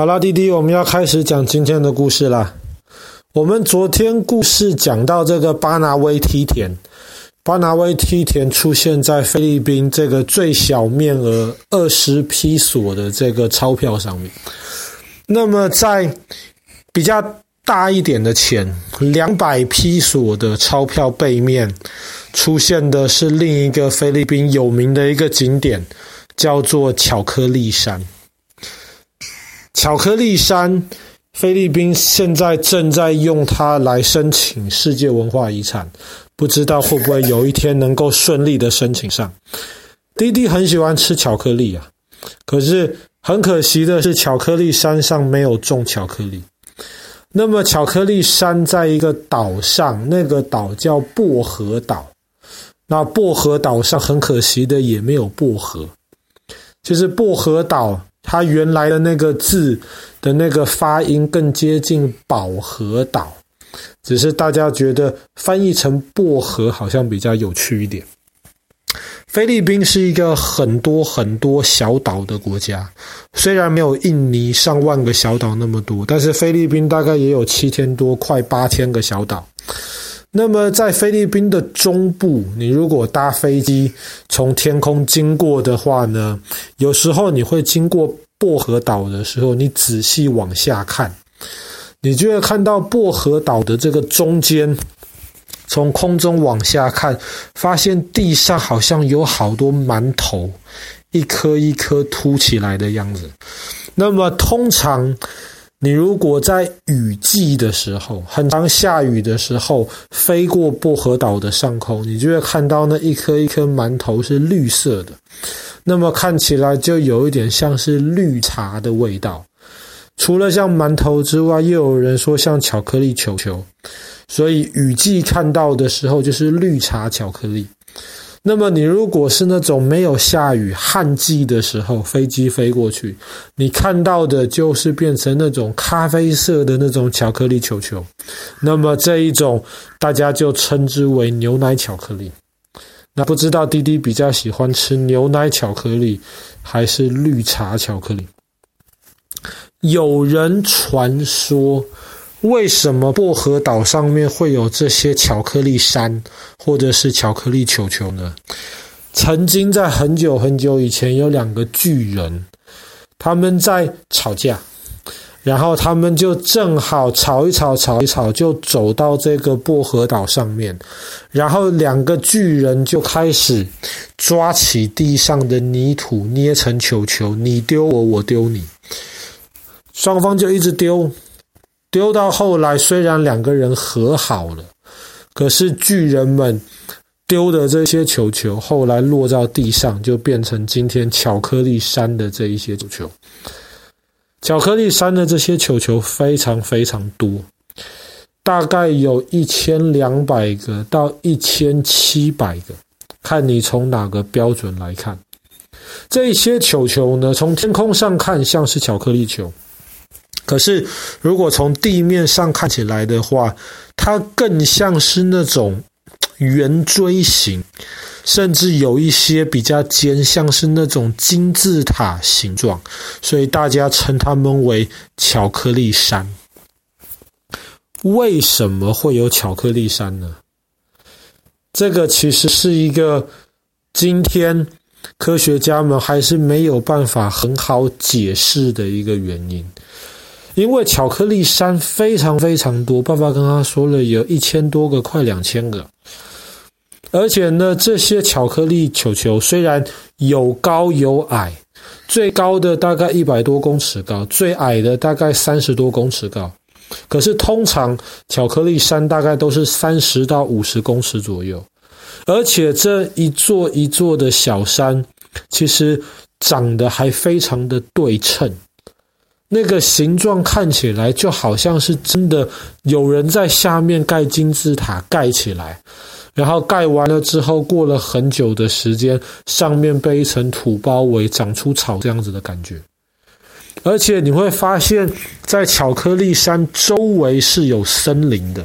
好啦，弟弟，我们要开始讲今天的故事啦。我们昨天故事讲到这个巴拿威梯田，巴拿威梯田出现在菲律宾这个最小面额二十披索的这个钞票上面。那么在比较大一点的钱，两百披索的钞票背面出现的是另一个菲律宾有名的一个景点，叫做巧克力山。巧克力山，菲律宾现在正在用它来申请世界文化遗产，不知道会不会有一天能够顺利的申请上。弟弟很喜欢吃巧克力啊，可是很可惜的是，巧克力山上没有种巧克力。那么，巧克力山在一个岛上，那个岛叫薄荷岛。那薄荷岛上很可惜的也没有薄荷，就是薄荷岛。它原来的那个字的那个发音更接近饱和岛，只是大家觉得翻译成薄荷好像比较有趣一点。菲律宾是一个很多很多小岛的国家，虽然没有印尼上万个小岛那么多，但是菲律宾大概也有七千多，快八千个小岛。那么，在菲律宾的中部，你如果搭飞机从天空经过的话呢，有时候你会经过薄荷岛的时候，你仔细往下看，你就会看到薄荷岛的这个中间，从空中往下看，发现地上好像有好多馒头，一颗一颗凸起来的样子。那么，通常。你如果在雨季的时候，很常下雨的时候，飞过薄荷岛的上空，你就会看到那一颗一颗馒头是绿色的，那么看起来就有一点像是绿茶的味道。除了像馒头之外，又有人说像巧克力球球，所以雨季看到的时候就是绿茶巧克力。那么你如果是那种没有下雨旱季的时候，飞机飞过去，你看到的就是变成那种咖啡色的那种巧克力球球。那么这一种大家就称之为牛奶巧克力。那不知道弟弟比较喜欢吃牛奶巧克力还是绿茶巧克力？有人传说。为什么薄荷岛上面会有这些巧克力山，或者是巧克力球球呢？曾经在很久很久以前，有两个巨人，他们在吵架，然后他们就正好吵一吵，吵一吵，就走到这个薄荷岛上面，然后两个巨人就开始抓起地上的泥土，捏成球球，你丢我，我丢你，双方就一直丢。丢到后来，虽然两个人和好了，可是巨人们丢的这些球球，后来落到地上，就变成今天巧克力山的这一些球球。巧克力山的这些球球非常非常多，大概有一千两百个到一千七百个，看你从哪个标准来看。这些球球呢，从天空上看像是巧克力球。可是，如果从地面上看起来的话，它更像是那种圆锥形，甚至有一些比较尖，像是那种金字塔形状，所以大家称它们为巧克力山。为什么会有巧克力山呢？这个其实是一个今天科学家们还是没有办法很好解释的一个原因。因为巧克力山非常非常多，爸爸刚刚说了有一千多个，快两千个。而且呢，这些巧克力球球虽然有高有矮，最高的大概一百多公尺高，最矮的大概三十多公尺高。可是通常巧克力山大概都是三十到五十公尺左右，而且这一座一座的小山，其实长得还非常的对称。那个形状看起来就好像是真的有人在下面盖金字塔盖起来，然后盖完了之后，过了很久的时间，上面被一层土包围，长出草这样子的感觉。而且你会发现在巧克力山周围是有森林的，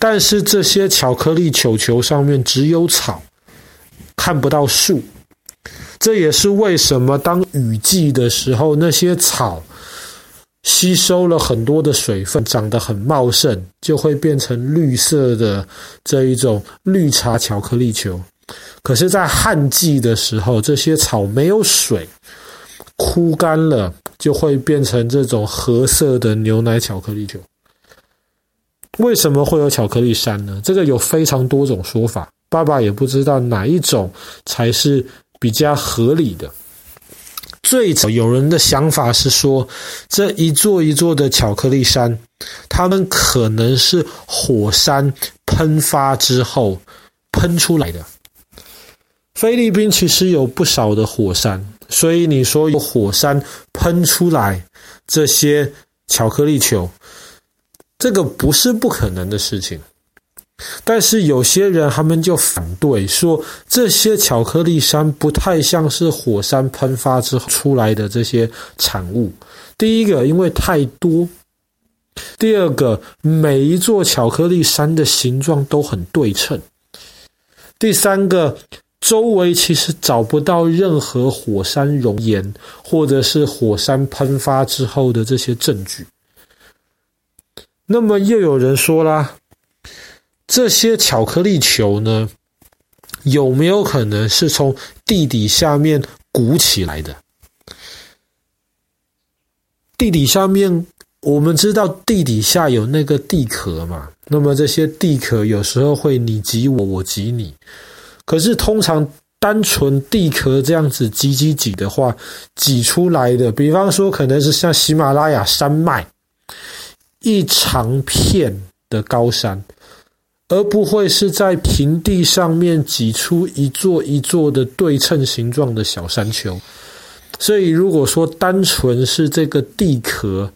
但是这些巧克力球球上面只有草，看不到树。这也是为什么当雨季的时候，那些草。吸收了很多的水分，长得很茂盛，就会变成绿色的这一种绿茶巧克力球。可是，在旱季的时候，这些草没有水，枯干了，就会变成这种褐色的牛奶巧克力球。为什么会有巧克力山呢？这个有非常多种说法，爸爸也不知道哪一种才是比较合理的。最早有人的想法是说，这一座一座的巧克力山，它们可能是火山喷发之后喷出来的。菲律宾其实有不少的火山，所以你说有火山喷出来这些巧克力球，这个不是不可能的事情。但是有些人他们就反对说，这些巧克力山不太像是火山喷发之后出来的这些产物。第一个，因为太多；第二个，每一座巧克力山的形状都很对称；第三个，周围其实找不到任何火山熔岩或者是火山喷发之后的这些证据。那么又有人说啦。这些巧克力球呢，有没有可能是从地底下面鼓起来的？地底下面，我们知道地底下有那个地壳嘛，那么这些地壳有时候会你挤我，我挤你。可是通常单纯地壳这样子挤挤挤的话，挤出来的，比方说可能是像喜马拉雅山脉一长片的高山。而不会是在平地上面挤出一座一座的对称形状的小山丘，所以如果说单纯是这个地壳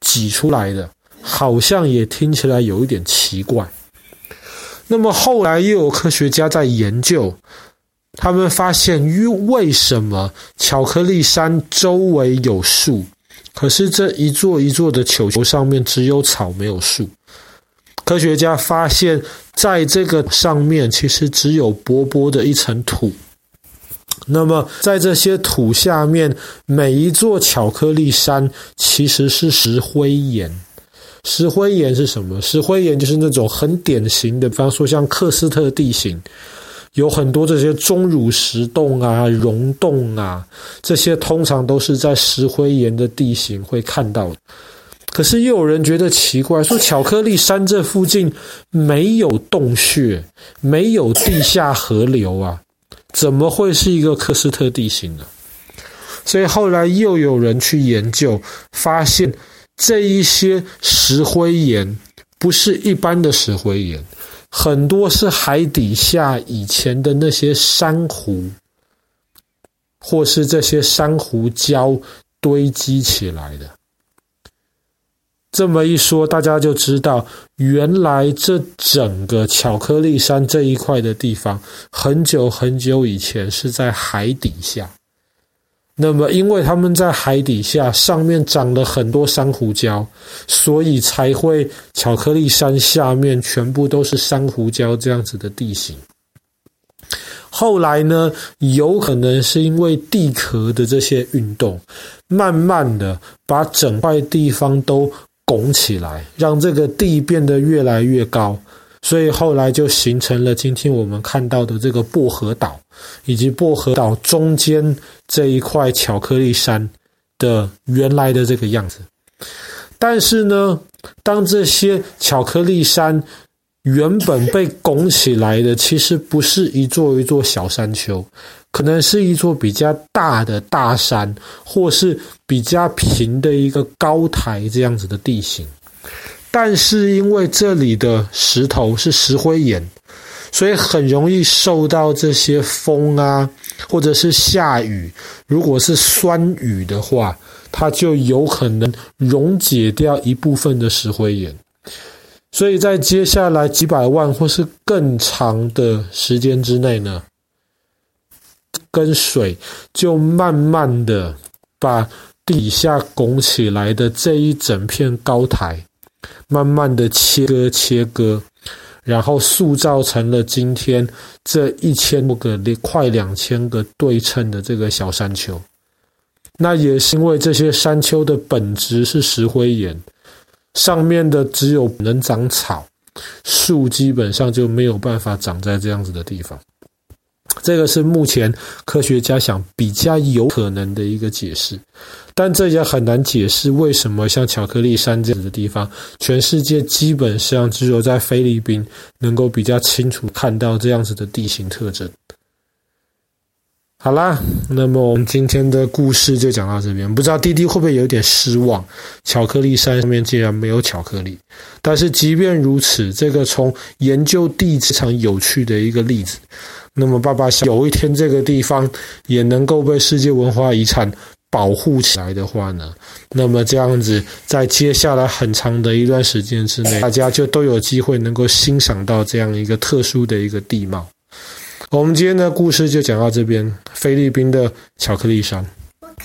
挤出来的，好像也听起来有一点奇怪。那么后来又有科学家在研究，他们发现，于为什么巧克力山周围有树，可是这一座一座的球球上面只有草没有树？科学家发现，在这个上面其实只有薄薄的一层土。那么，在这些土下面，每一座巧克力山其实是石灰岩。石灰岩是什么？石灰岩就是那种很典型的，比方说像克斯特地形，有很多这些钟乳石洞啊、溶洞啊，这些通常都是在石灰岩的地形会看到。可是又有人觉得奇怪，说巧克力山这附近没有洞穴，没有地下河流啊，怎么会是一个喀斯特地形呢？所以后来又有人去研究，发现这一些石灰岩不是一般的石灰岩，很多是海底下以前的那些珊瑚，或是这些珊瑚礁堆积起来的。这么一说，大家就知道，原来这整个巧克力山这一块的地方，很久很久以前是在海底下。那么，因为他们在海底下，上面长了很多珊瑚礁，所以才会巧克力山下面全部都是珊瑚礁这样子的地形。后来呢，有可能是因为地壳的这些运动，慢慢的把整块地方都拱起来，让这个地变得越来越高，所以后来就形成了今天我们看到的这个薄荷岛，以及薄荷岛中间这一块巧克力山的原来的这个样子。但是呢，当这些巧克力山原本被拱起来的，其实不是一座一座小山丘。可能是一座比较大的大山，或是比较平的一个高台这样子的地形，但是因为这里的石头是石灰岩，所以很容易受到这些风啊，或者是下雨，如果是酸雨的话，它就有可能溶解掉一部分的石灰岩，所以在接下来几百万或是更长的时间之内呢，跟水就慢慢的把底下拱起来的这一整片高台，慢慢的切割切割，然后塑造成了今天这一千多个快两千个对称的这个小山丘。那也是因为这些山丘的本质是石灰岩，上面的只有能长草，树基本上就没有办法长在这样子的地方。这个是目前科学家想比较有可能的一个解释，但这也很难解释为什么像巧克力山这样的地方，全世界基本上只有在菲律宾能够比较清楚看到这样子的地形特征。好啦，那么我们今天的故事就讲到这边。不知道弟弟会不会有点失望？巧克力山上面竟然没有巧克力。但是即便如此，这个从研究地质非常有趣的一个例子。那么爸爸想有一天这个地方也能够被世界文化遗产保护起来的话呢，那么这样子在接下来很长的一段时间之内，大家就都有机会能够欣赏到这样一个特殊的一个地貌。我们今天的故事就讲到这边，菲律宾的巧克力山。